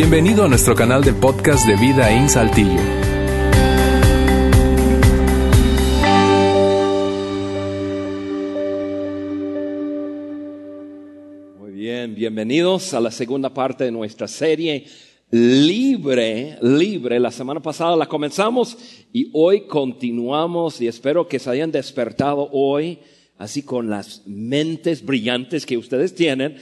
Bienvenido a nuestro canal de podcast de Vida en Saltillo. Muy bien, bienvenidos a la segunda parte de nuestra serie Libre, Libre. La semana pasada la comenzamos y hoy continuamos y espero que se hayan despertado hoy así con las mentes brillantes que ustedes tienen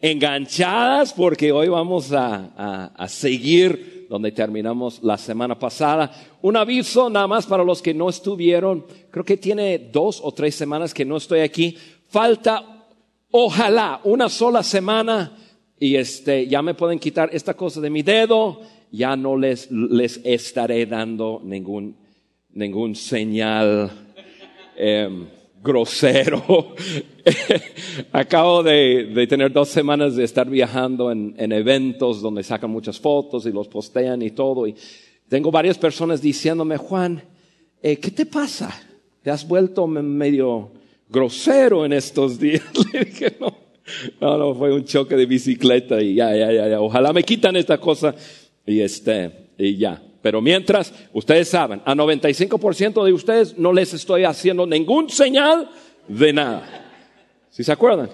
enganchadas porque hoy vamos a, a, seguir donde terminamos la semana pasada. Un aviso nada más para los que no estuvieron. Creo que tiene dos o tres semanas que no estoy aquí. Falta, ojalá, una sola semana y este, ya me pueden quitar esta cosa de mi dedo. Ya no les, les estaré dando ningún, ningún señal. Eh, grosero. Acabo de, tener dos semanas de estar viajando en, eventos donde sacan muchas fotos y los postean y todo. Y tengo varias personas diciéndome, Juan, eh, ¿qué te pasa? ¿Te has vuelto medio grosero en estos días? Le dije, no, no, no, fue un choque de bicicleta y ya, ya, ya, ya. Ojalá me quitan esta cosa y este, y ya. Pero mientras, ustedes saben, a 95% de ustedes no les estoy haciendo ningún señal de nada. ¿Sí se acuerdan?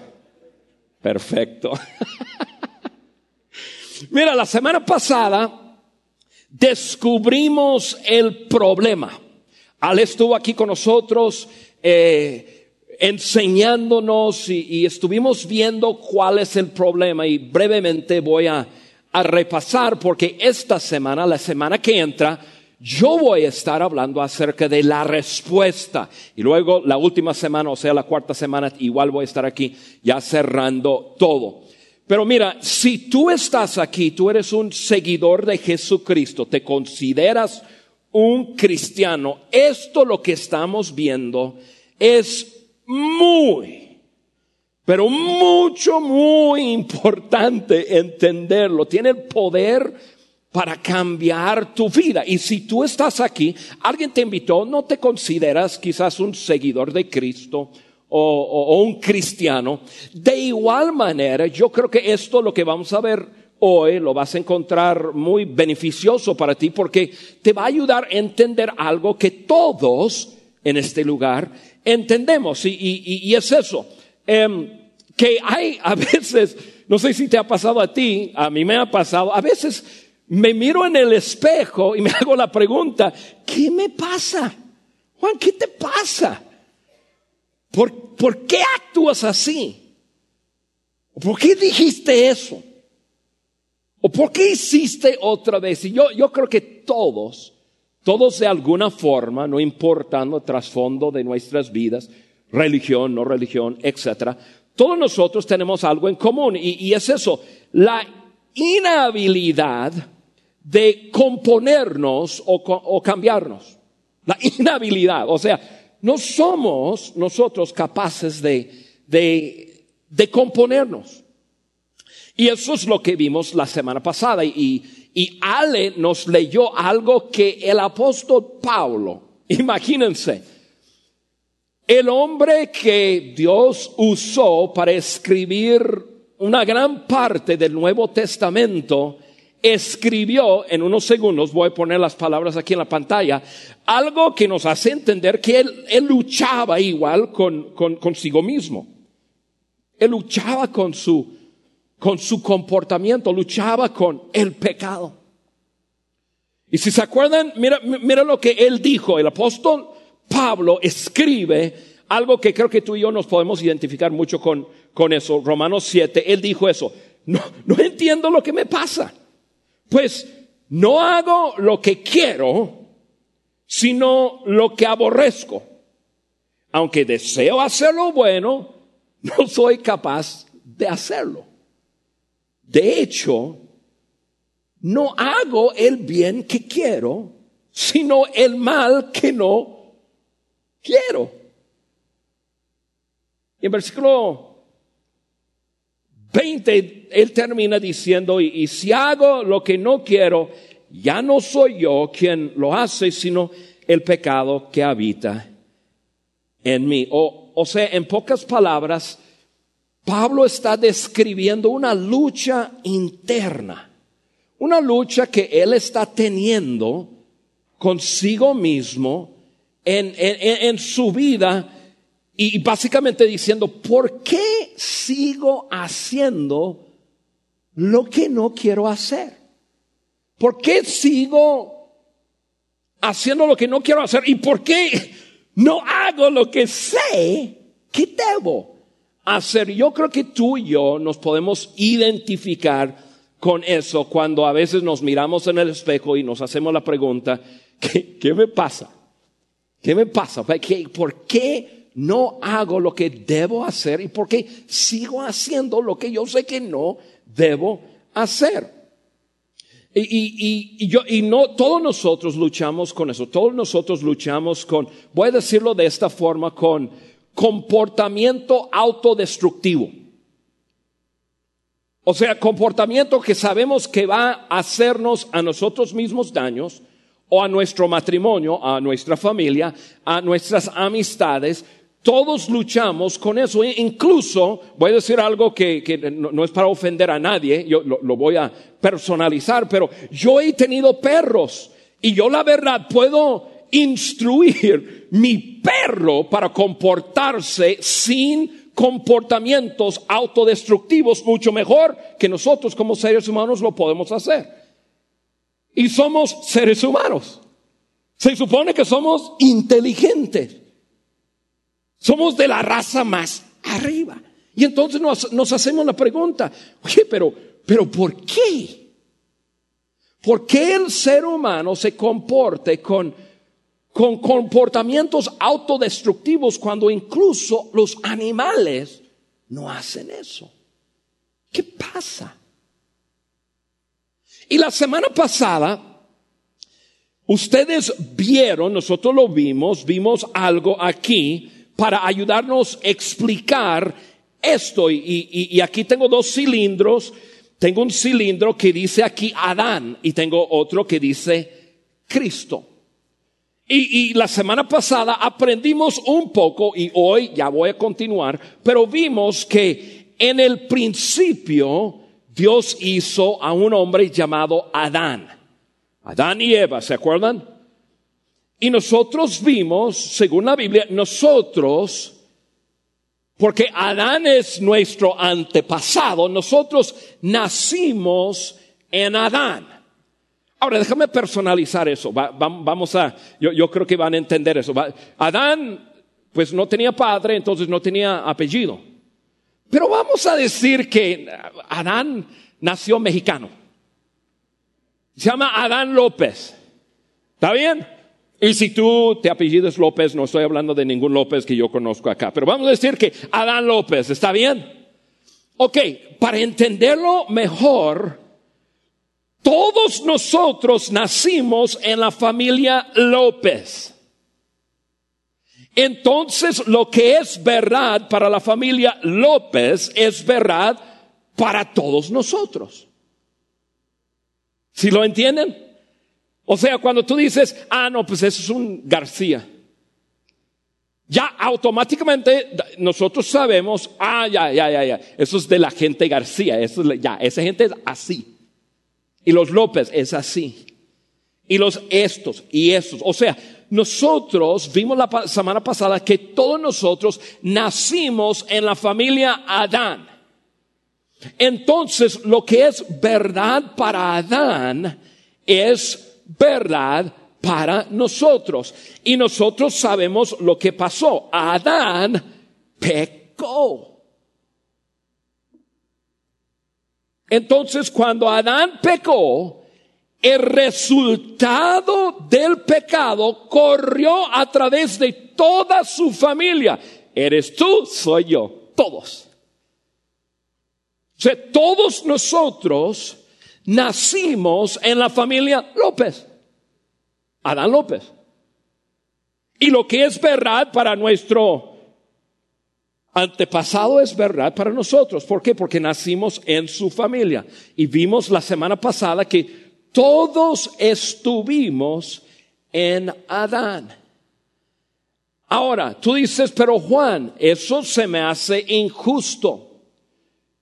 Perfecto. Mira, la semana pasada descubrimos el problema. Al estuvo aquí con nosotros eh, enseñándonos y, y estuvimos viendo cuál es el problema y brevemente voy a a repasar porque esta semana, la semana que entra, yo voy a estar hablando acerca de la respuesta. Y luego la última semana, o sea, la cuarta semana, igual voy a estar aquí ya cerrando todo. Pero mira, si tú estás aquí, tú eres un seguidor de Jesucristo, te consideras un cristiano, esto lo que estamos viendo es muy, pero mucho, muy importante entenderlo. Tiene el poder para cambiar tu vida. Y si tú estás aquí, alguien te invitó, no te consideras quizás un seguidor de Cristo o, un cristiano. De igual manera, yo creo que esto lo que vamos a ver hoy lo vas a encontrar muy beneficioso para ti porque te va a ayudar a entender algo que todos en este lugar entendemos. Y, es eso. Em, que hay a veces, no sé si te ha pasado a ti, a mí me ha pasado, a veces me miro en el espejo y me hago la pregunta, ¿qué me pasa? Juan, ¿qué te pasa? ¿Por, ¿por qué actúas así? ¿Por qué dijiste eso? ¿O por qué hiciste otra vez? Y yo, yo creo que todos, todos de alguna forma, no importando el trasfondo de nuestras vidas, religión, no religión, etcétera, todos nosotros tenemos algo en común y, es eso, la inhabilidad de componernos o, cambiarnos. La inhabilidad, o sea, no somos nosotros capaces de, de, de componernos. Y eso es lo que vimos la semana pasada. Y, y Ale nos leyó algo que el apóstol Pablo, imagínense, el hombre que Dios usó para escribir una gran parte del Nuevo Testamento, escribió en unos segundos, voy a poner las palabras aquí en la pantalla, algo que nos hace entender que él, luchaba igual con, con, consigo mismo. Él luchaba con su, con su comportamiento, luchaba con el pecado. Y si se acuerdan, mira, mira lo que él dijo, el apóstol Pablo escribe algo que creo que tú y yo nos podemos identificar mucho con, con eso. Romanos 7, él dijo eso. No, no entiendo lo que me pasa. Pues no hago lo que quiero, sino lo que aborrezco. Aunque deseo hacer lo bueno, no soy capaz de hacerlo. De hecho, no hago el bien que quiero, sino el mal que no quiero. Y en versículo 20, él termina diciendo, y, si hago lo que no quiero, ya no soy yo quien lo hace, sino el pecado que habita en mí. O, o sea, en pocas palabras, Pablo está describiendo una lucha interna, Una lucha que él está teniendo consigo mismo en, en, en su vida y básicamente diciendo, ¿por qué sigo haciendo lo que no quiero hacer? ¿Por qué sigo haciendo lo que no quiero hacer? ¿Y por qué no hago lo que sé que debo hacer? Yo creo que tú y yo nos podemos identificar con eso cuando a veces nos miramos en el espejo y nos hacemos la pregunta, ¿qué, qué me pasa? ¿Qué me pasa? ¿Por qué no hago lo que debo hacer y por qué sigo haciendo lo que yo sé que no debo hacer? Y, y, y, yo, y no, todos nosotros luchamos con eso, todos nosotros luchamos con, voy a decirlo de esta forma, con comportamiento autodestructivo. O sea, comportamiento que sabemos que va a hacernos a nosotros mismos daños, o a nuestro matrimonio, a nuestra familia, a nuestras amistades, todos luchamos con eso. E incluso, voy a decir algo que, no, es para ofender a nadie, yo lo, lo voy a personalizar, pero yo he tenido perros y yo la verdad puedo instruir mi perro para comportarse sin comportamientos autodestructivos mucho mejor que nosotros como seres humanos lo podemos hacer. Y somos seres humanos. Se supone que somos inteligentes. Somos de la raza más arriba. Y entonces nos, hacemos la pregunta, oye, pero, pero ¿por qué? ¿Por qué el ser humano se comporte con, con comportamientos autodestructivos cuando incluso los animales no hacen eso? ¿Qué pasa? Y la semana pasada, ustedes vieron, nosotros lo vimos, vimos algo aquí para ayudarnos a explicar esto. Y, aquí tengo dos cilindros. Tengo un cilindro que dice aquí Adán y tengo otro que dice Cristo. Y, la semana pasada aprendimos un poco y hoy ya voy a continuar, pero vimos que en el principio Dios hizo a un hombre llamado Adán. Adán y Eva, ¿se acuerdan? Y nosotros vimos, según la Biblia, nosotros, porque Adán es nuestro antepasado, nosotros nacimos en Adán. Ahora, déjame personalizar eso. vamos a, yo, creo que van a entender eso. Adán, pues no tenía padre, entonces no tenía apellido. Pero vamos a decir que Adán nació mexicano. Se llama Adán López. ¿Está bien? Y si tú te apellidas López, no estoy hablando de ningún López que yo conozco acá, pero vamos a decir que Adán López, ¿está bien? Ok, para entenderlo mejor, todos nosotros nacimos en la familia López. Entonces, lo que es verdad para la familia López es verdad para todos nosotros. ¿Sí lo entienden? O sea, cuando tú dices, ah, no, pues eso es un García. Ya automáticamente nosotros sabemos, ah, ya, ya, ya, ya, eso es de la gente García, eso es, ya, esa gente es así. Y los López es así. Y los estos y estos. O sea, nosotros vimos la semana pasada que todos nosotros nacimos en la familia Adán. Entonces, lo que es verdad para Adán es verdad para nosotros. Y nosotros sabemos lo que pasó. Adán pecó. Entonces, cuando Adán pecó, el resultado del pecado corrió a través de toda su familia. Eres tú, soy yo, todos. O todos nosotros nacimos en la familia López. Adán López. Y lo que es verdad para nuestro antepasado es verdad para nosotros. ¿Por qué? Porque nacimos en su familia. Y vimos la semana pasada que todos estuvimos en Adán. Ahora, tú dices, pero Juan, eso se me hace injusto.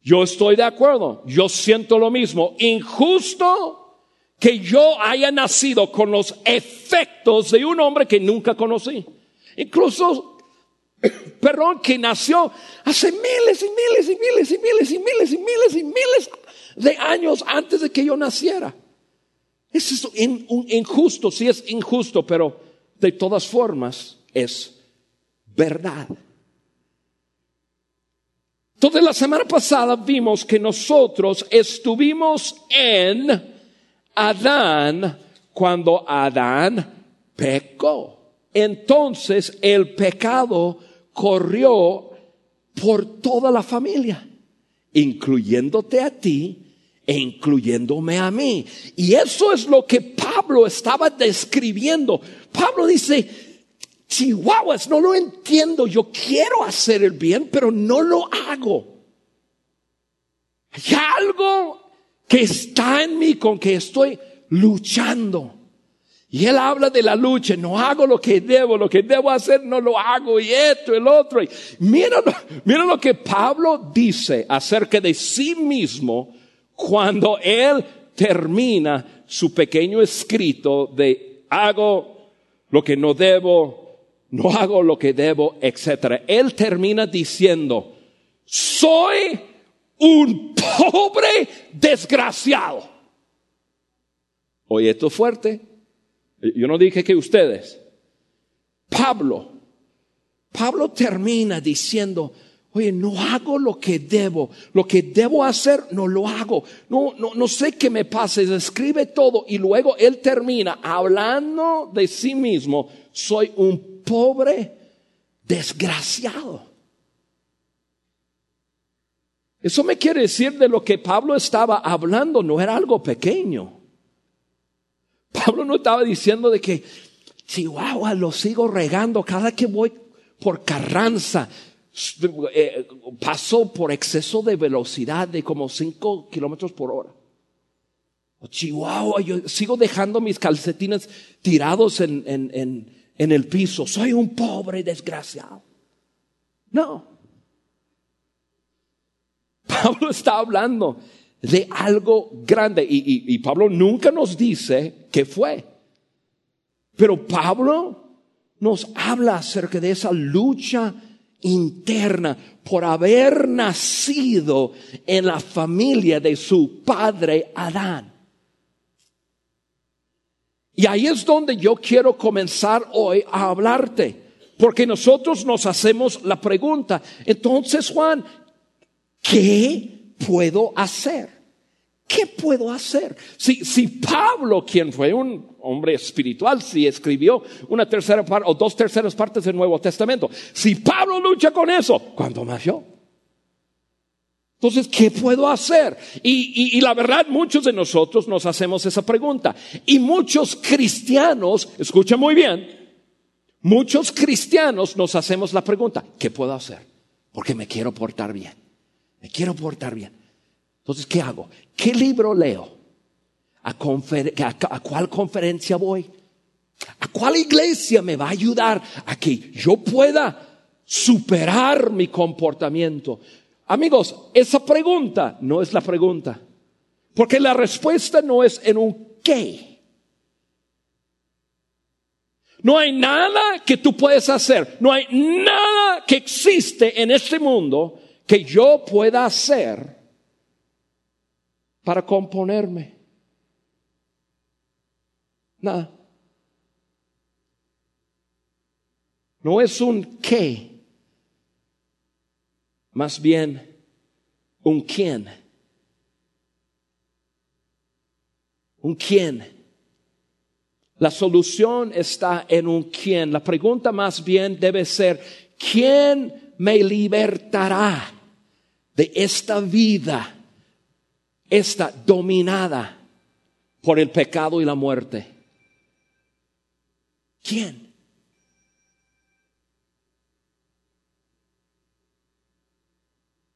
Yo estoy de acuerdo, yo siento lo mismo. Injusto que yo haya nacido con los efectos de un hombre que nunca conocí. Incluso, perdón, que nació hace miles y miles y miles y miles y miles y miles y miles de años antes de que yo naciera. Es injusto, sí es injusto, pero de todas formas es verdad. Entonces la semana pasada vimos que nosotros estuvimos en Adán cuando Adán pecó. Entonces el pecado corrió por toda la familia, incluyéndote a ti e incluyéndome a mí. Y eso es lo que Pablo estaba describiendo. Pablo dice, chihuahuas, no lo entiendo, yo quiero hacer el bien, pero no lo hago. Hay algo que está en mí con que estoy luchando. Y él habla de la lucha, no hago lo que debo, lo que debo hacer no lo hago, y esto, el otro. Mira, mira lo que Pablo dice acerca de sí mismo cuando él termina su pequeño escrito de hago lo que no debo, no hago lo que debo, etc. Él termina diciendo, soy un pobre desgraciado. Oye, esto es fuerte. Yo no dije que ustedes. Pablo, Pablo termina diciendo, Oye, no hago lo que debo. Lo que debo hacer, no lo hago. No, no, no sé qué me pasa. Escribe todo y luego él termina hablando de sí mismo. Soy un pobre desgraciado. Eso me quiere decir de lo que Pablo estaba hablando, no era algo pequeño. Pablo no estaba diciendo de que, Chihuahua, lo sigo regando cada que voy por Carranza pasó por exceso de velocidad de como 5 kilómetros por hora. Chihuahua, yo sigo dejando mis calcetines tirados en, en, en, el piso. Soy un pobre desgraciado. No. Pablo está hablando de algo grande y, y Pablo nunca nos dice qué fue. Pero Pablo nos habla acerca de esa lucha interna por haber nacido en la familia de su padre Adán. Y ahí es donde yo quiero comenzar hoy a hablarte, porque nosotros nos hacemos la pregunta, entonces Juan, ¿qué puedo hacer? ¿Qué puedo hacer? Si, si Pablo, quien fue un hombre espiritual, si escribió una tercera parte o dos terceras partes del Nuevo Testamento, si Pablo lucha con eso, ¿cuándo más yo? Entonces, ¿qué puedo hacer? Y, y, la verdad, muchos de nosotros nos hacemos esa pregunta. Y muchos cristianos, escucha muy bien, muchos cristianos nos hacemos la pregunta, ¿qué puedo hacer? Porque me quiero portar bien. Me quiero portar bien. Entonces, ¿qué hago? ¿Qué libro leo? ¿A, cuál conferencia voy? ¿A cuál iglesia me va a ayudar a que yo pueda superar mi comportamiento? Amigos, esa pregunta no es la pregunta. Porque la respuesta no es en un qué. No hay nada que tú puedes hacer. No hay nada que existe en este mundo que yo pueda hacer para componerme. Nada. No es un qué, más bien un quién. Un quién. La solución está en un quién. La pregunta más bien debe ser, ¿quién me libertará de esta vida está dominada por el pecado y la muerte. ¿Quién?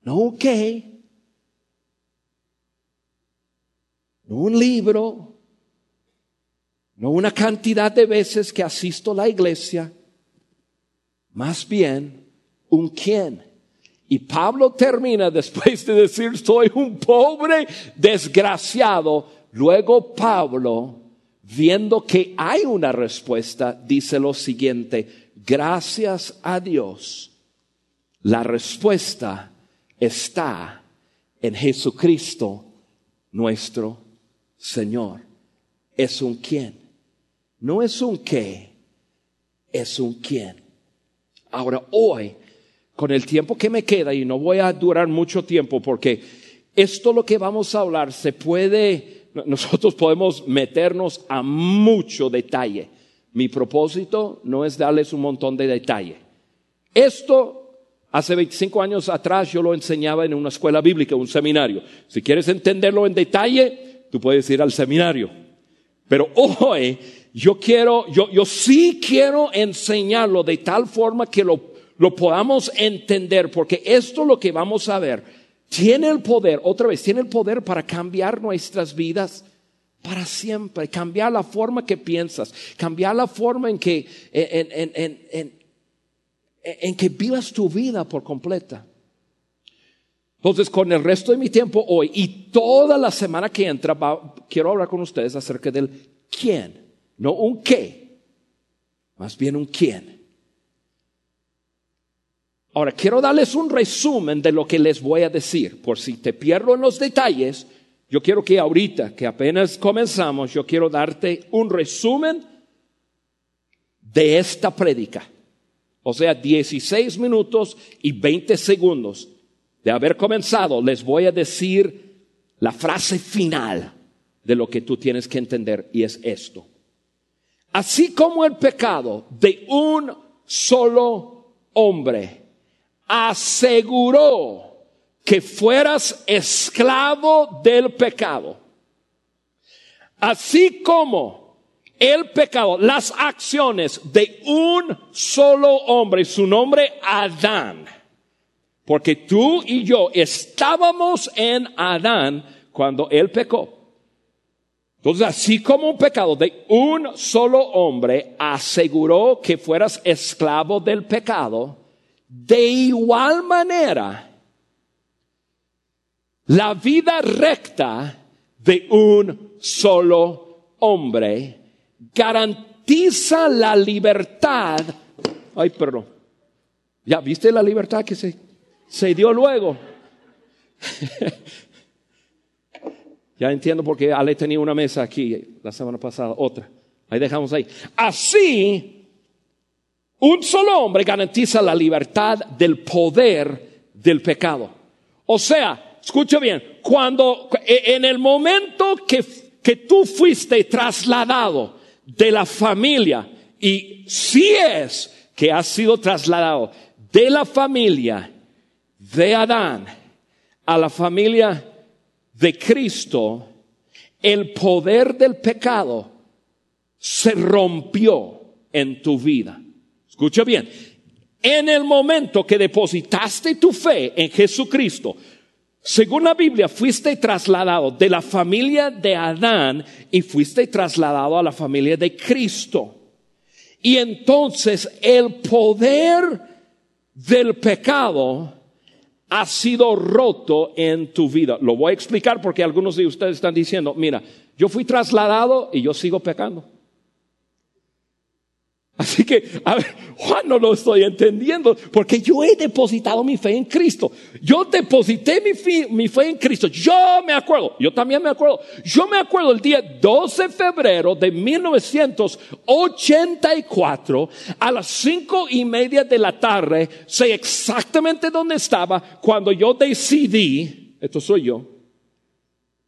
No un qué, no un libro, no una cantidad de veces que asisto a la iglesia, más bien un quién. Y Pablo termina después de decir, soy un pobre desgraciado. luego Pablo, viendo que hay una respuesta, dice lo siguiente, gracias a Dios, la respuesta está en Jesucristo nuestro Señor. Es un quién. No es un qué, es un quién. Ahora, hoy, con el tiempo que me queda, y no voy a durar mucho tiempo porque esto lo que vamos a hablar se puede, nosotros podemos meternos a mucho detalle. Mi propósito no es darles un montón de detalle. Esto Hace 25 años atrás yo lo enseñaba en una escuela bíblica, un seminario. Si quieres entenderlo en detalle, tú puedes ir al seminario. Pero hoy yo quiero, yo, yo sí quiero enseñarlo de tal forma que lo, lo podamos entender, porque esto lo que vamos a ver tiene el poder, otra vez, tiene el poder para cambiar nuestras vidas para siempre, cambiar la forma que piensas, cambiar la forma en que, en, en, en, en que vivas tu vida por completa. Entonces, con el resto de mi tiempo hoy y toda la semana que entra, quiero hablar con ustedes acerca del quién, no un qué, más bien un quién. Ahora, quiero darles un resumen de lo que les voy a decir, por si te pierdo en los detalles, yo quiero que ahorita, que apenas comenzamos, yo quiero darte un resumen de esta prédica. O sea, 16 minutos y 20 segundos de haber comenzado, les voy a decir la frase final de lo que tú tienes que entender y es esto. Así como el pecado de un solo hombre aseguró que fueras esclavo del pecado, así como el pecado, las acciones de un solo hombre, su nombre Adán. Porque tú y yo estábamos en Adán cuando él pecó. Entonces, así como un pecado de un solo hombre aseguró que fueras esclavo del pecado, de igual manera, la vida recta de un solo hombre garantiza la libertad. Ay, perdón. ¿Ya viste la libertad que se, se dio luego? ya entiendo por qué Ale tenía una mesa aquí la semana pasada, otra. Ahí dejamos ahí. Así, un solo hombre garantiza la libertad del poder del pecado. O sea, escucha bien, cuando en el momento que, que tú fuiste trasladado de la familia. Y si es que ha sido trasladado de la familia de Adán a la familia de Cristo, el poder del pecado se rompió en tu vida. Escucha bien, en el momento que depositaste tu fe en Jesucristo, según la Biblia, fuiste trasladado de la familia de Adán y fuiste trasladado a la familia de Cristo. Y entonces el poder del pecado ha sido roto en tu vida. Lo voy a explicar porque algunos de ustedes están diciendo, mira, yo fui trasladado y yo sigo pecando. Así que, a ver, Juan no lo estoy entendiendo, porque yo he depositado mi fe en Cristo. Yo deposité mi fe, mi fe en Cristo. Yo me acuerdo, yo también me acuerdo. Yo me acuerdo el día 12 de febrero de 1984, a las cinco y media de la tarde, sé exactamente dónde estaba cuando yo decidí, esto soy yo,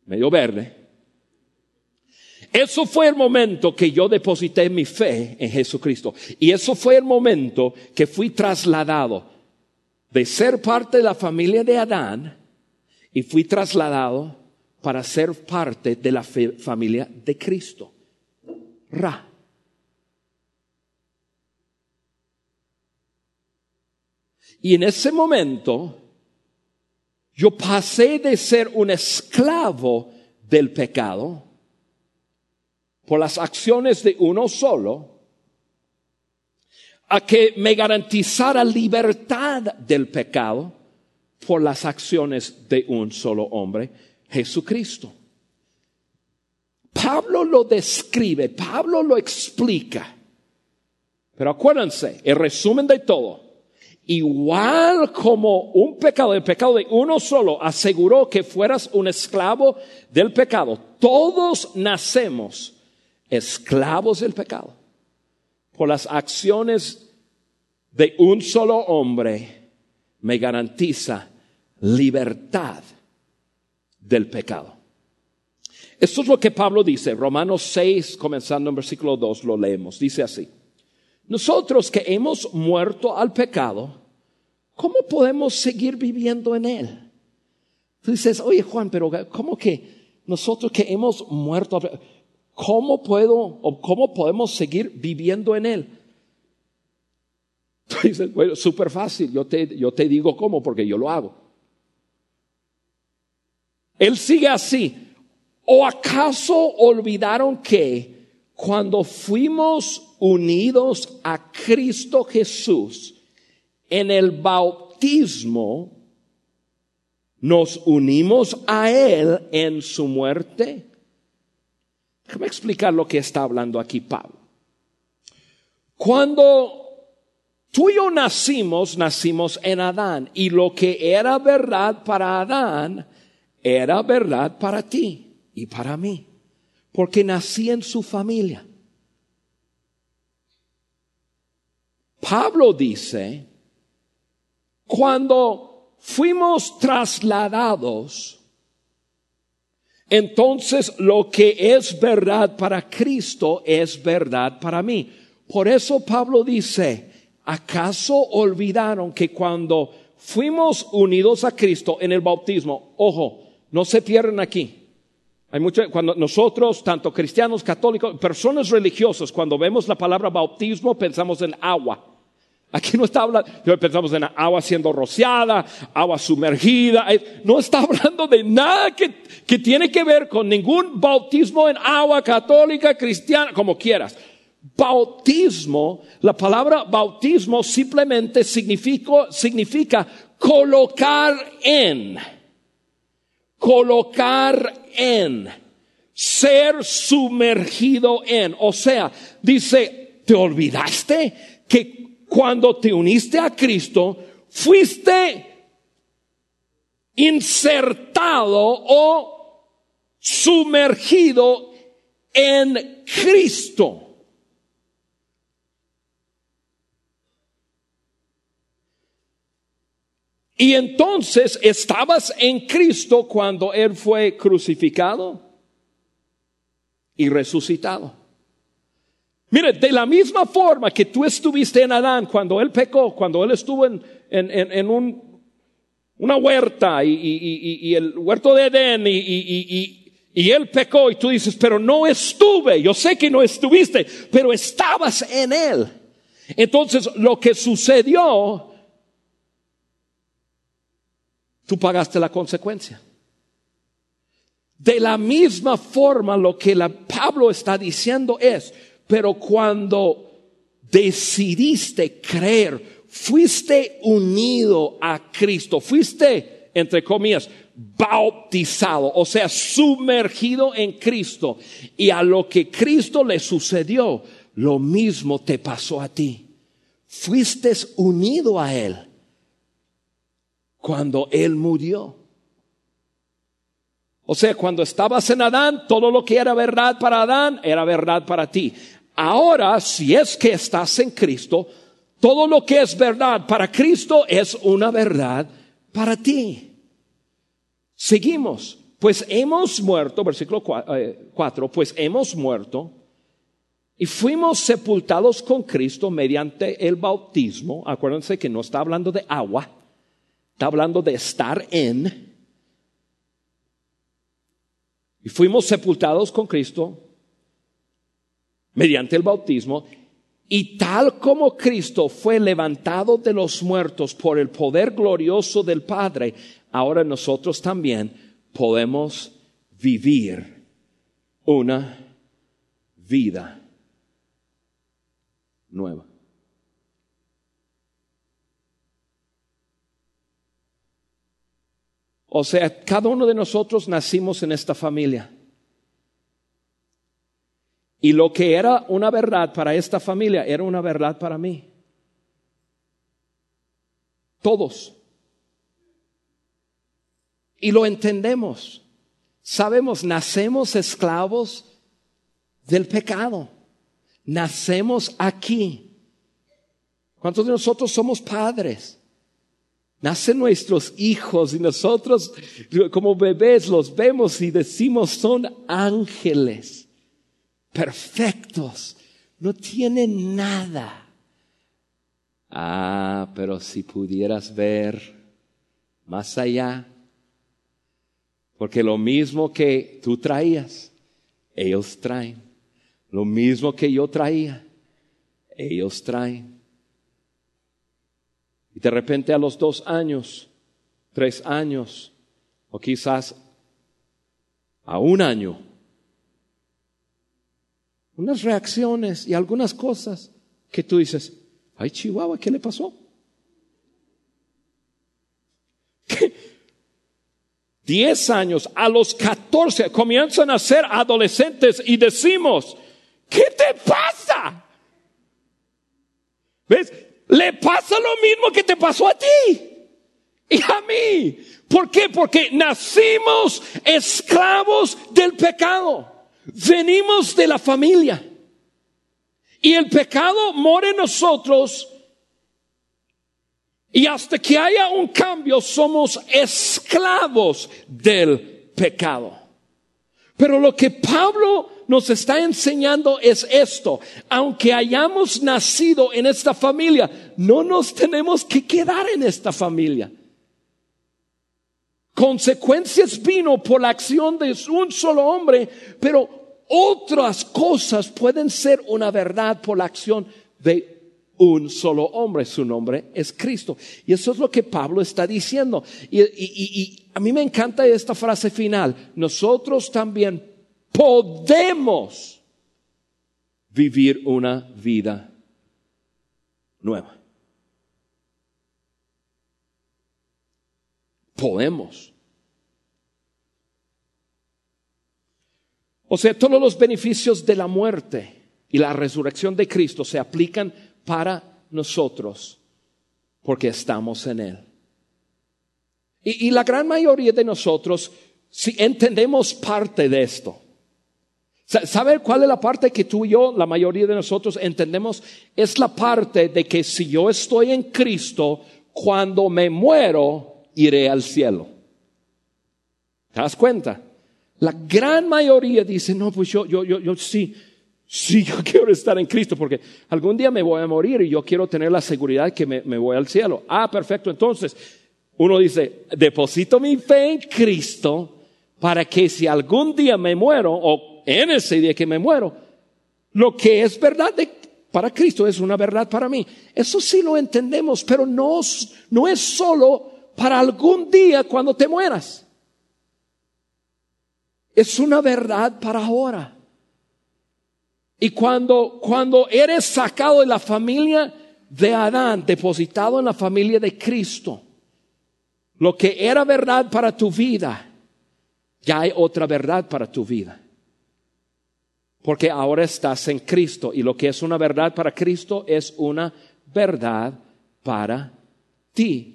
medio verde, eso fue el momento que yo deposité mi fe en Jesucristo. Y eso fue el momento que fui trasladado de ser parte de la familia de Adán y fui trasladado para ser parte de la familia de Cristo. Ra. Y en ese momento yo pasé de ser un esclavo del pecado por las acciones de uno solo, a que me garantizara libertad del pecado por las acciones de un solo hombre, Jesucristo. Pablo lo describe, Pablo lo explica. Pero acuérdense, el resumen de todo, igual como un pecado, el pecado de uno solo aseguró que fueras un esclavo del pecado, todos nacemos esclavos del pecado por las acciones de un solo hombre me garantiza libertad del pecado. Esto es lo que Pablo dice, Romanos 6, comenzando en versículo 2, lo leemos, dice así. Nosotros que hemos muerto al pecado, ¿cómo podemos seguir viviendo en él? Tú dices, oye Juan, pero ¿cómo que nosotros que hemos muerto al pecado, ¿cómo puedo o cómo podemos seguir viviendo en él? Tú dices, bueno, súper fácil, yo te, yo te digo cómo, porque yo lo hago. Él sigue así. ¿O acaso olvidaron que cuando fuimos unidos a Cristo Jesús en el bautismo, nos unimos a Él en su muerte? Déjame explicar lo que está hablando aquí Pablo. Cuando tú y yo nacimos, nacimos en Adán, y lo que era verdad para Adán, era verdad para ti y para mí, porque nací en su familia. Pablo dice, cuando fuimos trasladados, entonces lo que es verdad para Cristo es verdad para mí. Por eso Pablo dice, ¿acaso olvidaron que cuando fuimos unidos a Cristo en el bautismo, ojo, no se pierden aquí. Hay mucho, cuando nosotros, tanto cristianos, católicos, personas religiosas, cuando vemos la palabra bautismo, pensamos en agua. Aquí no está hablando, pensamos en agua siendo rociada, agua sumergida. No está hablando de nada que, que tiene que ver con ningún bautismo en agua católica, cristiana, como quieras. Bautismo, la palabra bautismo simplemente significa, significa colocar en colocar en, ser sumergido en. O sea, dice, ¿te olvidaste que cuando te uniste a Cristo, fuiste insertado o sumergido en Cristo? Y entonces estabas en Cristo cuando Él fue crucificado y resucitado. Mire, de la misma forma que tú estuviste en Adán cuando Él pecó, cuando Él estuvo en, en, un, una huerta y, y, el huerto de Edén y, y Él pecó y tú dices, pero no estuve, yo sé que no estuviste, pero estabas en Él. Entonces lo que sucedió tú pagaste la consecuencia. De la misma forma lo que la Pablo está diciendo es, pero cuando decidiste creer, fuiste unido a Cristo, fuiste, entre comillas, bautizado, o sea, sumergido en Cristo, y a lo que Cristo le sucedió, lo mismo te pasó a ti. Fuiste unido a Él cuando Él murió. O sea, cuando estabas en Adán, todo lo que era verdad para Adán era verdad para ti. Ahora, si es que estás en Cristo, todo lo que es verdad para Cristo es una verdad para ti. Seguimos. Pues hemos muerto, versículo 4, eh, pues hemos muerto y fuimos sepultados con Cristo mediante el bautismo. Acuérdense que no está hablando de agua, Está hablando de estar en. Y fuimos sepultados con Cristo mediante el bautismo. Y tal como Cristo fue levantado de los muertos por el poder glorioso del Padre, ahora nosotros también podemos vivir una vida nueva. O sea, cada uno de nosotros nacimos en esta familia. Y lo que era una verdad para esta familia era una verdad para mí. Todos. Y lo entendemos. Sabemos, nacemos esclavos del pecado. Nacemos aquí. ¿Cuántos de nosotros somos padres? Nacen nuestros hijos y nosotros como bebés los vemos y decimos son ángeles, perfectos, no tienen nada. Ah, pero si pudieras ver más allá, porque lo mismo que tú traías, ellos traen. Lo mismo que yo traía, ellos traen. Y de repente a los dos años, tres años, o quizás a un año, unas reacciones y algunas cosas que tú dices, ay Chihuahua, ¿qué le pasó? Diez años, a los catorce, comienzan a ser adolescentes y decimos, ¿qué te pasa? ¿Ves? Le pasa lo mismo que te pasó a ti y a mí. ¿Por qué? Porque nacimos esclavos del pecado. Venimos de la familia. Y el pecado mora en nosotros. Y hasta que haya un cambio somos esclavos del pecado. Pero lo que Pablo nos está enseñando es esto. Aunque hayamos nacido en esta familia, no nos tenemos que quedar en esta familia. Consecuencias vino por la acción de un solo hombre, pero otras cosas pueden ser una verdad por la acción de un solo hombre. Su nombre es Cristo. Y eso es lo que Pablo está diciendo. Y, a mí me encanta esta frase final. Nosotros también podemos vivir una vida nueva. Podemos. O sea, todos los beneficios de la muerte y la resurrección de Cristo se aplican para nosotros porque estamos en Él. Y, la gran mayoría de nosotros, si entendemos parte de esto, ¿Sabe cuál es la parte que tú y yo, la mayoría de nosotros entendemos? Es la parte de que si yo estoy en Cristo, cuando me muero, iré al cielo. ¿Te das cuenta? La gran mayoría dice, no, pues yo, yo, yo, yo sí, sí, yo quiero estar en Cristo porque algún día me voy a morir y yo quiero tener la seguridad que me, me voy al cielo. Ah, perfecto. Entonces, uno dice, deposito mi fe en Cristo para que si algún día me muero o en ese día que me muero, lo que es verdad para Cristo es una verdad para mí. Eso sí lo entendemos, pero no, no es solo para algún día cuando te mueras. Es una verdad para ahora. Y cuando, cuando eres sacado de la familia de Adán, depositado en la familia de Cristo, lo que era verdad para tu vida, ya hay otra verdad para tu vida. Porque ahora estás en Cristo y lo que es una verdad para Cristo es una verdad para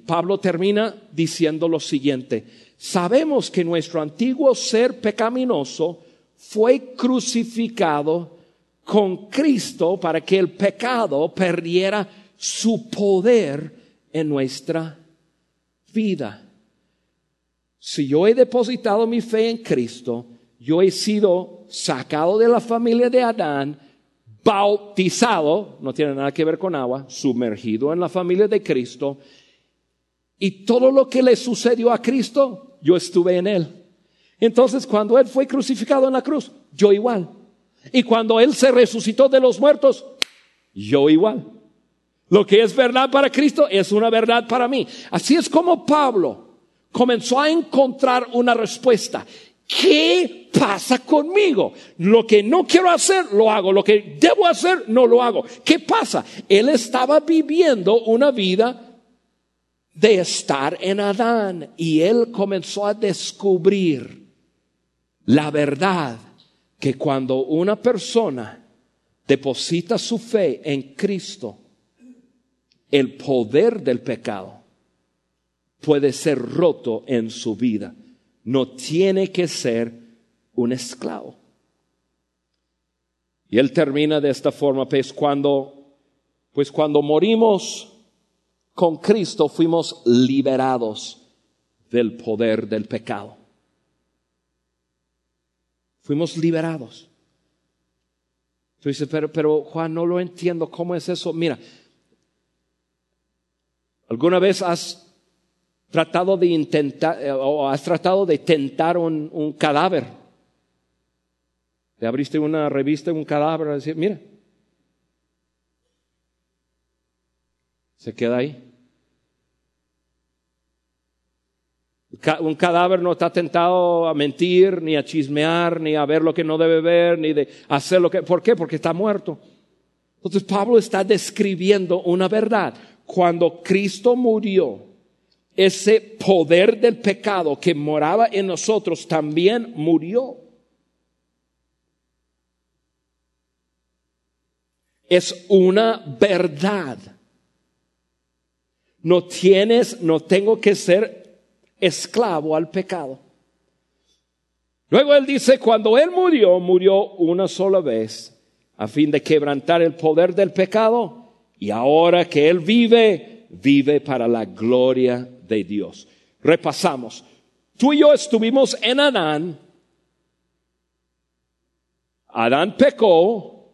Pablo termina diciendo lo siguiente, sabemos que nuestro antiguo ser pecaminoso fue crucificado con Cristo para que el pecado perdiera su poder en nuestra vida. Si yo he depositado mi fe en Cristo, yo he sido sacado de la familia de Adán, bautizado, no tiene nada que ver con agua, sumergido en la familia de Cristo, y todo lo que le sucedió a Cristo, yo estuve en él. Entonces, cuando él fue crucificado en la cruz, yo igual. Y cuando él se resucitó de los muertos, yo igual. Lo que es verdad para Cristo es una verdad para mí. Así es como Pablo comenzó a encontrar una respuesta. ¿Qué pasa conmigo? Lo que no quiero hacer, lo hago. Lo que debo hacer, no lo hago. ¿Qué pasa? Él estaba viviendo una vida de estar en Adán y él comenzó a descubrir la verdad que cuando una persona deposita su fe en Cristo, el poder del pecado puede ser roto en su vida. No tiene que ser un esclavo. Y él termina de esta forma, pues cuando, pues cuando morimos con Cristo fuimos liberados del poder del pecado. Fuimos liberados. Tú dices, pero, pero Juan, no lo entiendo, ¿cómo es eso? Mira, ¿alguna vez has tratado de intentar, eh, o has tratado de tentar un, un cadáver? Te abriste una revista, un cadáver, y decir, mira, se queda ahí. Un cadáver no está tentado a mentir, ni a chismear, ni a ver lo que no debe ver, ni de hacer lo que... ¿Por qué? Porque está muerto. Entonces Pablo está describiendo una verdad. Cuando Cristo murió, ese poder del pecado que moraba en nosotros también murió. Es una verdad. No tienes, no tengo que ser esclavo al pecado. Luego él dice, cuando él murió, murió una sola vez a fin de quebrantar el poder del pecado y ahora que él vive, vive para la gloria de Dios. Repasamos. Tú y yo estuvimos en Adán. Adán pecó,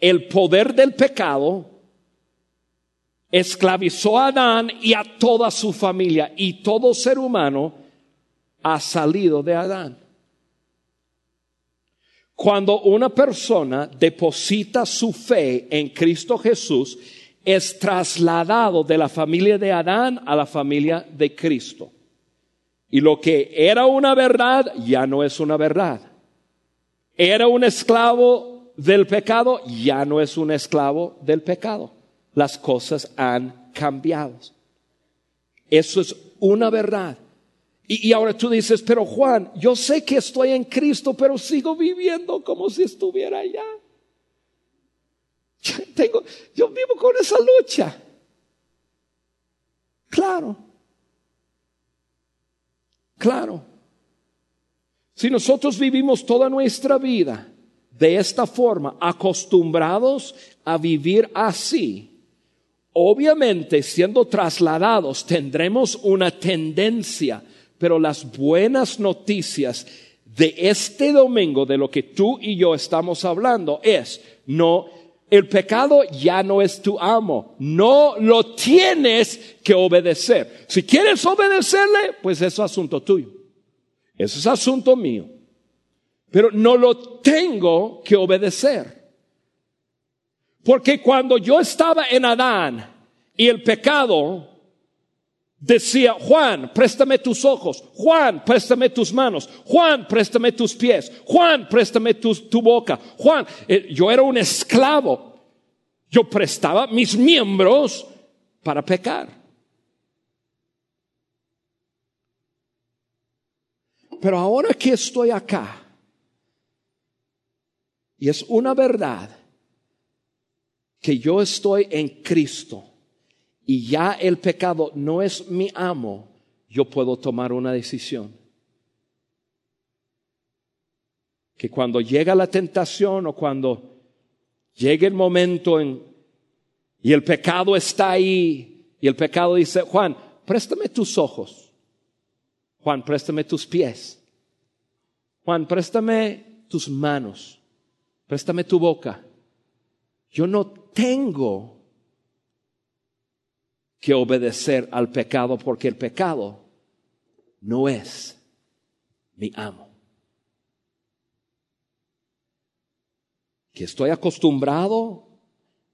el poder del pecado esclavizó a Adán y a toda su familia y todo ser humano ha salido de Adán. Cuando una persona deposita su fe en Cristo Jesús, es trasladado de la familia de Adán a la familia de Cristo. Y lo que era una verdad ya no es una verdad. Era un esclavo del pecado, ya no es un esclavo del pecado las cosas han cambiado. Eso es una verdad. Y, ahora tú dices, pero Juan, yo sé que estoy en Cristo, pero sigo viviendo como si estuviera allá. Tengo, yo vivo con esa lucha. Claro. Claro. Si nosotros vivimos toda nuestra vida de esta forma, acostumbrados a vivir así, Obviamente, siendo trasladados, tendremos una tendencia, pero las buenas noticias de este domingo, de lo que tú y yo estamos hablando, es, no, el pecado ya no es tu amo, no lo tienes que obedecer. Si quieres obedecerle, pues eso es asunto tuyo, eso es asunto mío, pero no lo tengo que obedecer. Porque cuando yo estaba en Adán y el pecado decía, Juan, préstame tus ojos, Juan, préstame tus manos, Juan, préstame tus pies, Juan, préstame tu, boca, Juan, eh, yo era un esclavo, yo prestaba mis miembros para pecar. Pero ahora que estoy acá, y es una verdad, que yo estoy en Cristo y ya el pecado no es mi amo, yo puedo tomar una decisión. Que cuando llega la tentación o cuando llegue el momento en, y el pecado está ahí y el pecado dice, Juan, préstame tus ojos. Juan, préstame tus pies. Juan, préstame tus manos. Préstame tu boca. Yo no tengo que obedecer al pecado porque el pecado no es mi amo. ¿Que estoy acostumbrado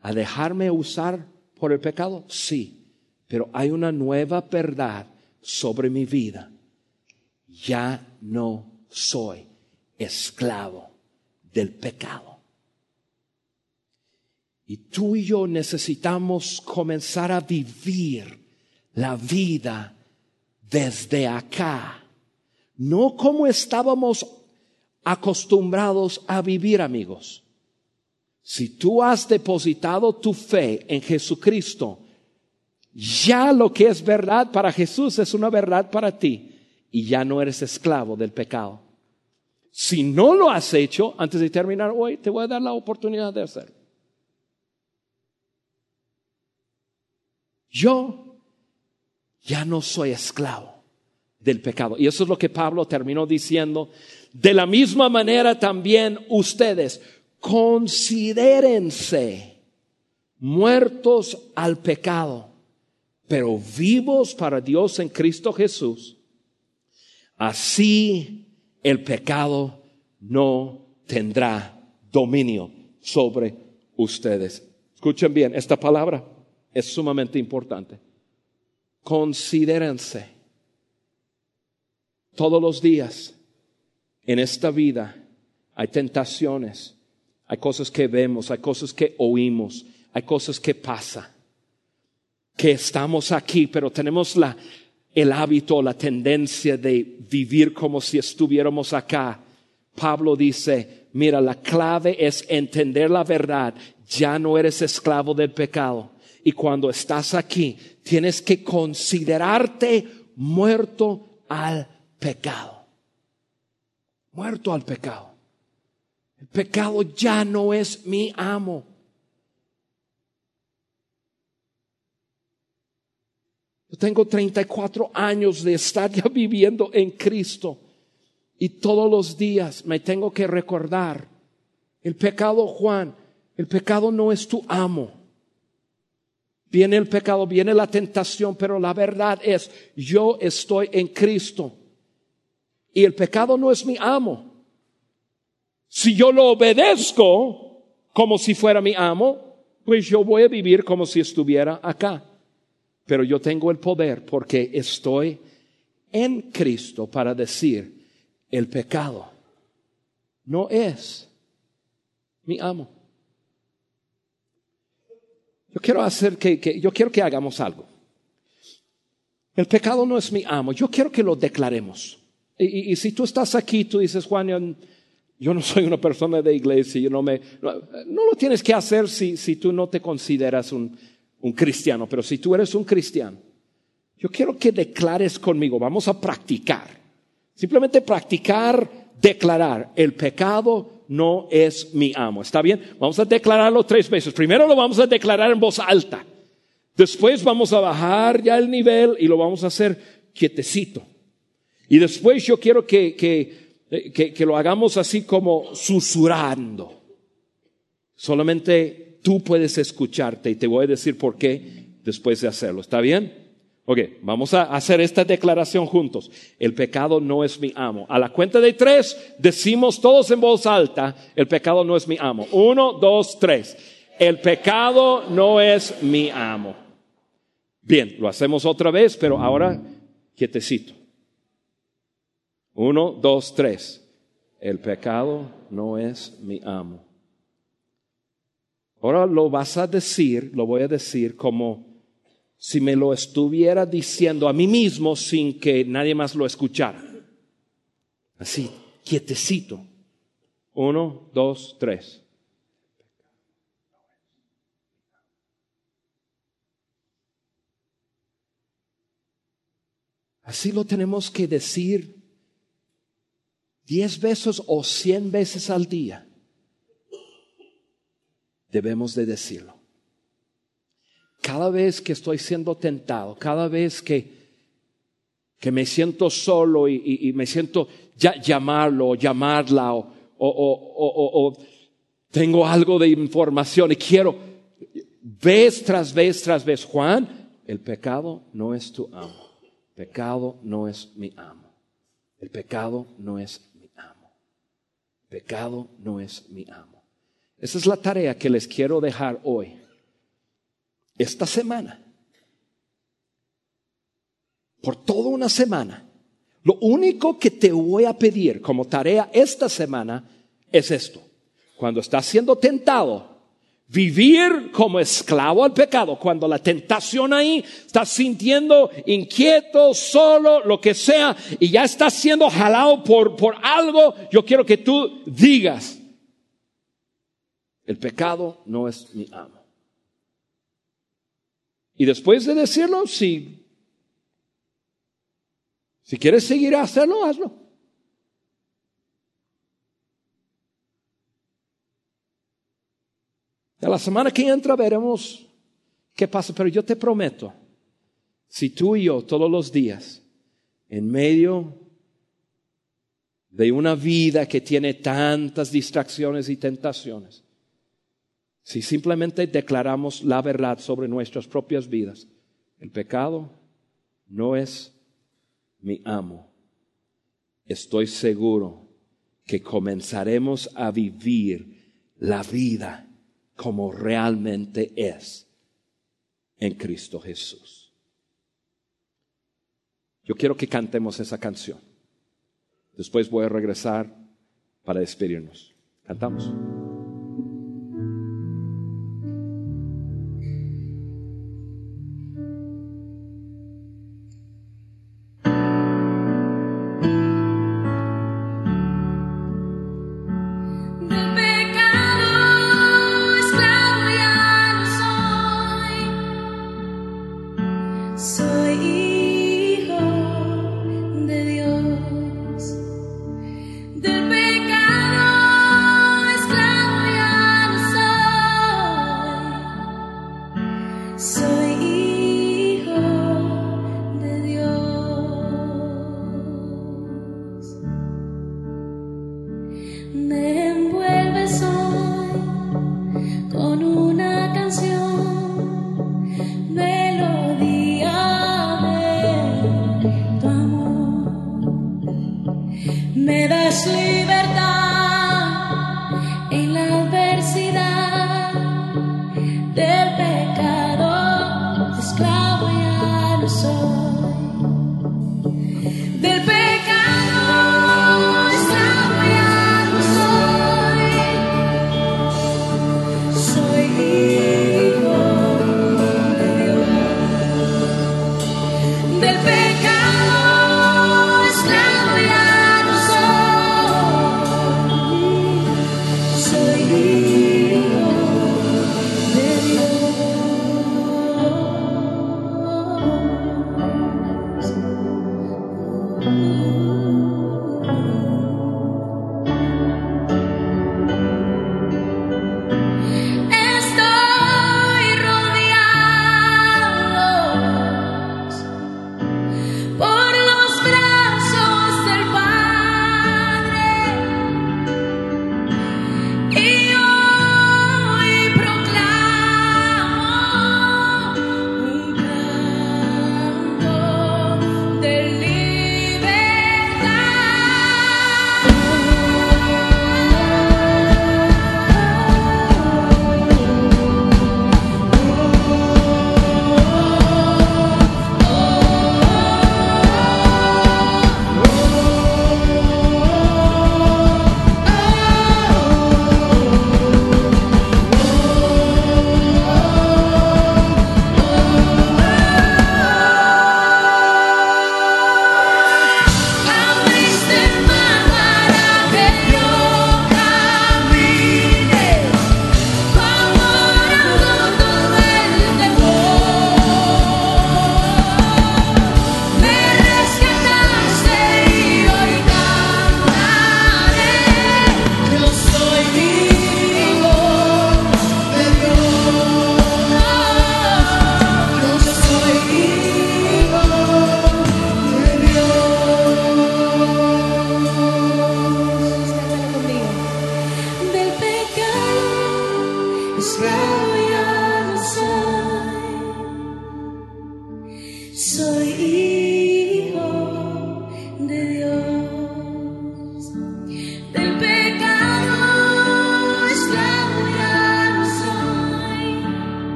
a dejarme usar por el pecado? Sí, pero hay una nueva verdad sobre mi vida. Ya no soy esclavo del pecado. Y tú y yo necesitamos comenzar a vivir la vida desde acá. No como estábamos acostumbrados a vivir, amigos. Si tú has depositado tu fe en Jesucristo, ya lo que es verdad para Jesús es una verdad para ti y ya no eres esclavo del pecado. Si no lo has hecho, antes de terminar hoy, te voy a dar la oportunidad de hacerlo. Yo ya no soy esclavo del pecado. Y eso es lo que Pablo terminó diciendo. De la misma manera también ustedes considérense muertos al pecado, pero vivos para Dios en Cristo Jesús. Así el pecado no tendrá dominio sobre ustedes. Escuchen bien, esta palabra es sumamente importante. Considérense todos los días en esta vida hay tentaciones, hay cosas que vemos, hay cosas que oímos, hay cosas que pasan. Que estamos aquí, pero tenemos la, el hábito, la tendencia de vivir como si estuviéramos acá. Pablo dice, mira, la clave es entender la verdad. Ya no eres esclavo del pecado. Y cuando estás aquí, tienes que considerarte muerto al pecado. Muerto al pecado. El pecado ya no es mi amo. Yo tengo 34 años de estar ya viviendo en Cristo y todos los días me tengo que recordar, el pecado, Juan, el pecado no es tu amo. Viene el pecado, viene la tentación, pero la verdad es, yo estoy en Cristo y el pecado no es mi amo. Si yo lo obedezco como si fuera mi amo, pues yo voy a vivir como si estuviera acá. Pero yo tengo el poder porque estoy en Cristo para decir, el pecado no es mi amo. Yo quiero hacer que, yo quiero que hagamos algo. El pecado no es mi amo. Yo quiero que lo declaremos. Y, si tú estás aquí, tú dices, Juan, yo, no soy una persona de iglesia, yo no me, no, lo tienes que hacer si, si tú no te consideras un, un cristiano, pero si tú eres un cristiano, yo quiero que declares conmigo, vamos a practicar, simplemente practicar, declarar, el pecado no es mi amo, ¿está bien? Vamos a declararlo tres veces, primero lo vamos a declarar en voz alta, después vamos a bajar ya el nivel y lo vamos a hacer quietecito. Y después yo quiero que, que, que, que lo hagamos así como susurrando. Solamente tú puedes escucharte y te voy a decir por qué después de hacerlo. ¿Está bien? Ok, vamos a hacer esta declaración juntos. El pecado no es mi amo. A la cuenta de tres decimos todos en voz alta, el pecado no es mi amo. Uno, dos, tres. El pecado no es mi amo. Bien, lo hacemos otra vez, pero ahora quietecito. Uno, dos, tres. El pecado no es mi amo. Ahora lo vas a decir, lo voy a decir como si me lo estuviera diciendo a mí mismo sin que nadie más lo escuchara. Así, quietecito. Uno, dos, tres. Así lo tenemos que decir diez veces o cien veces al día, debemos de decirlo. Cada vez que estoy siendo tentado, cada vez que, que me siento solo y, me siento llamarlo o llamarla o, tengo algo de información y quiero, vez tras vez tras vez, Juan, el pecado no es tu amo. Pecado no es mi amo. El pecado no es Pecado no es mi amo. Esa es la tarea que les quiero dejar hoy. Esta semana. Por toda una semana. Lo único que te voy a pedir como tarea esta semana es esto. Cuando estás siendo tentado, Vivir como esclavo al pecado, cuando la tentación ahí, estás sintiendo inquieto, solo, lo que sea, y ya estás siendo jalado por, por algo, yo quiero que tú digas, el pecado no es mi amo. Y después de decirlo, si, si quieres seguir a hacerlo, hazlo. la semana que entra veremos qué pasa, pero yo te prometo, si tú y yo todos los días, en medio de una vida que tiene tantas distracciones y tentaciones, si simplemente declaramos la verdad sobre nuestras propias vidas, el pecado no es mi amo. Estoy seguro que comenzaremos a vivir la vida como realmente es en Cristo Jesús. Yo quiero que cantemos esa canción. Después voy a regresar para despedirnos. Cantamos.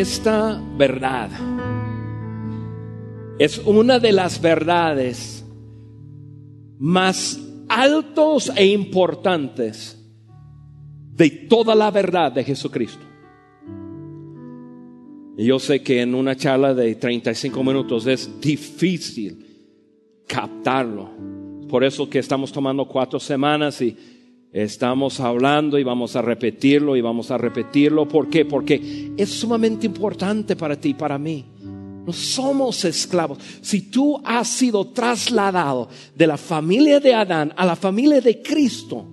Esta verdad es una de las verdades más altos e importantes de toda la verdad de Jesucristo. Y yo sé que en una charla de 35 minutos es difícil captarlo. Por eso que estamos tomando cuatro semanas y estamos hablando y vamos a repetirlo y vamos a repetirlo. ¿Por qué? Porque es sumamente importante para ti y para mí. No somos esclavos. Si tú has sido trasladado de la familia de Adán a la familia de Cristo,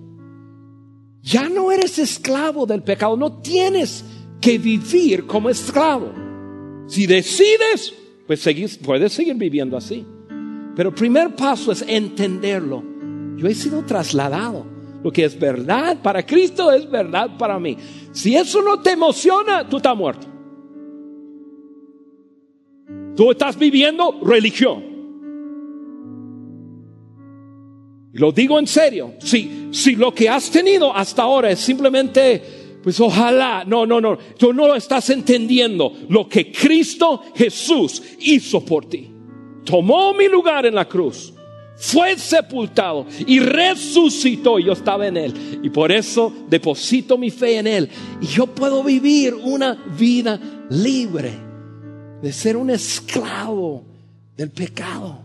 ya no eres esclavo del pecado. No tienes que vivir como esclavo. Si decides, pues puedes seguir viviendo así. Pero el primer paso es entenderlo. Yo he sido trasladado. Lo que es verdad para Cristo es verdad para mí. Si eso no te emociona, tú estás muerto. Tú estás viviendo religión. Lo digo en serio. Si, si lo que has tenido hasta ahora es simplemente, pues ojalá, no, no, no, tú no estás entendiendo lo que Cristo Jesús hizo por ti. Tomó mi lugar en la cruz, fue sepultado y resucitó. Yo estaba en Él y por eso deposito mi fe en Él. Y yo puedo vivir una vida libre de ser un esclavo del pecado.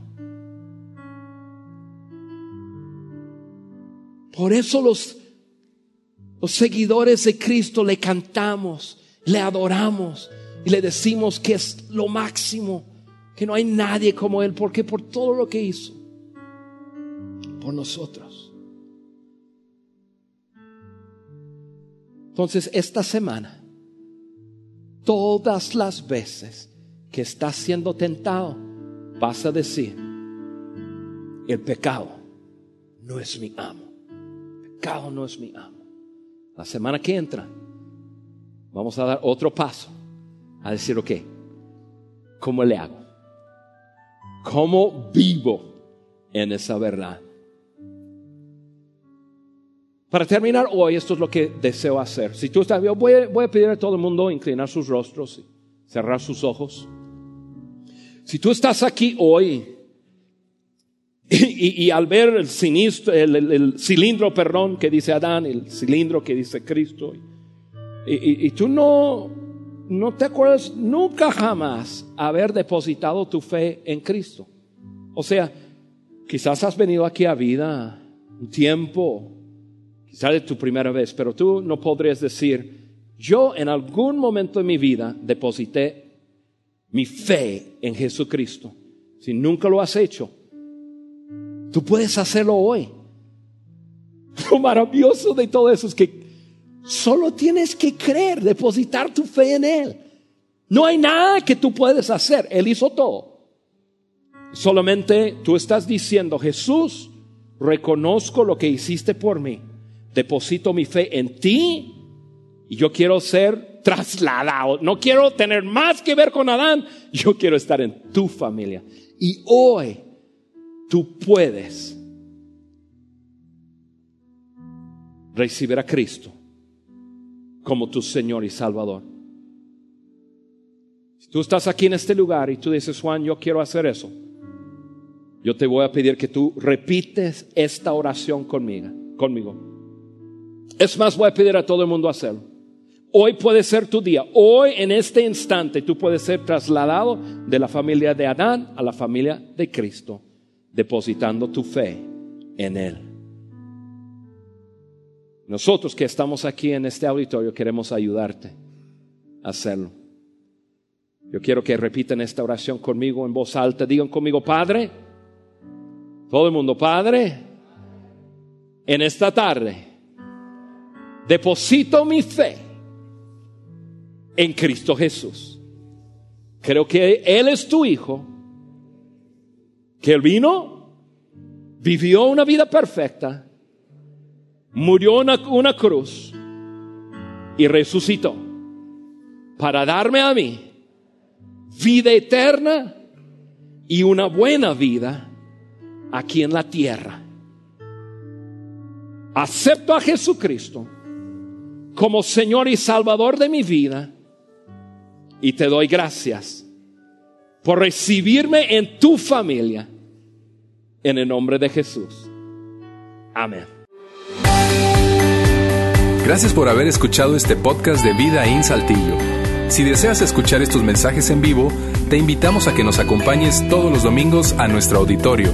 Por eso los, los seguidores de Cristo le cantamos, le adoramos y le decimos que es lo máximo, que no hay nadie como Él, porque por todo lo que hizo por nosotros. Entonces, esta semana, todas las veces que estás siendo tentado, vas a decir, el pecado no es mi amo. El pecado no es mi amo. La semana que entra, vamos a dar otro paso a decir, ok, ¿cómo le hago? ¿Cómo vivo en esa verdad? Para terminar hoy, esto es lo que deseo hacer. Si tú estás, voy, voy a pedir a todo el mundo inclinar sus rostros y cerrar sus ojos. Si tú estás aquí hoy y, al ver el, el, cilindro, perdón, que dice Adán, el cilindro que dice Cristo, y, y tú no, no te acuerdas nunca jamás haber depositado tu fe en Cristo. O sea, quizás has venido aquí a vida un tiempo, quizás tu primera vez, pero tú no podrías decir, yo en algún momento de mi vida deposité mi fe en Jesucristo. Si nunca lo has hecho, tú puedes hacerlo hoy. Lo maravilloso de todo eso es que solo tienes que creer, depositar tu fe en Él. No hay nada que tú puedes hacer. Él hizo todo. Solamente tú estás diciendo, Jesús, reconozco lo que hiciste por mí. Deposito mi fe en ti y yo quiero ser trasladado. No quiero tener más que ver con Adán. Yo quiero estar en tu familia. Y hoy tú puedes recibir a Cristo como tu Señor y Salvador. Si tú estás aquí en este lugar y tú dices, Juan, yo quiero hacer eso, yo te voy a pedir que tú repites esta oración conmigo. conmigo. Es más, voy a pedir a todo el mundo hacerlo. Hoy puede ser tu día. Hoy, en este instante, tú puedes ser trasladado de la familia de Adán a la familia de Cristo, depositando tu fe en Él. Nosotros que estamos aquí en este auditorio queremos ayudarte a hacerlo. Yo quiero que repiten esta oración conmigo en voz alta. Digan conmigo, Padre. Todo el mundo, Padre. En esta tarde, deposito mi fe en Cristo Jesús. Creo que Él es tu Hijo, que Él vino, vivió una vida perfecta, murió una, una cruz y resucitó para darme a mí vida eterna y una buena vida aquí en la tierra. Acepto a Jesucristo como Señor y Salvador de mi vida y te doy gracias por recibirme en tu familia. En el nombre de Jesús. Amén. Gracias por haber escuchado este podcast de Vida en Saltillo. Si deseas escuchar estos mensajes en vivo, te invitamos a que nos acompañes todos los domingos a nuestro auditorio.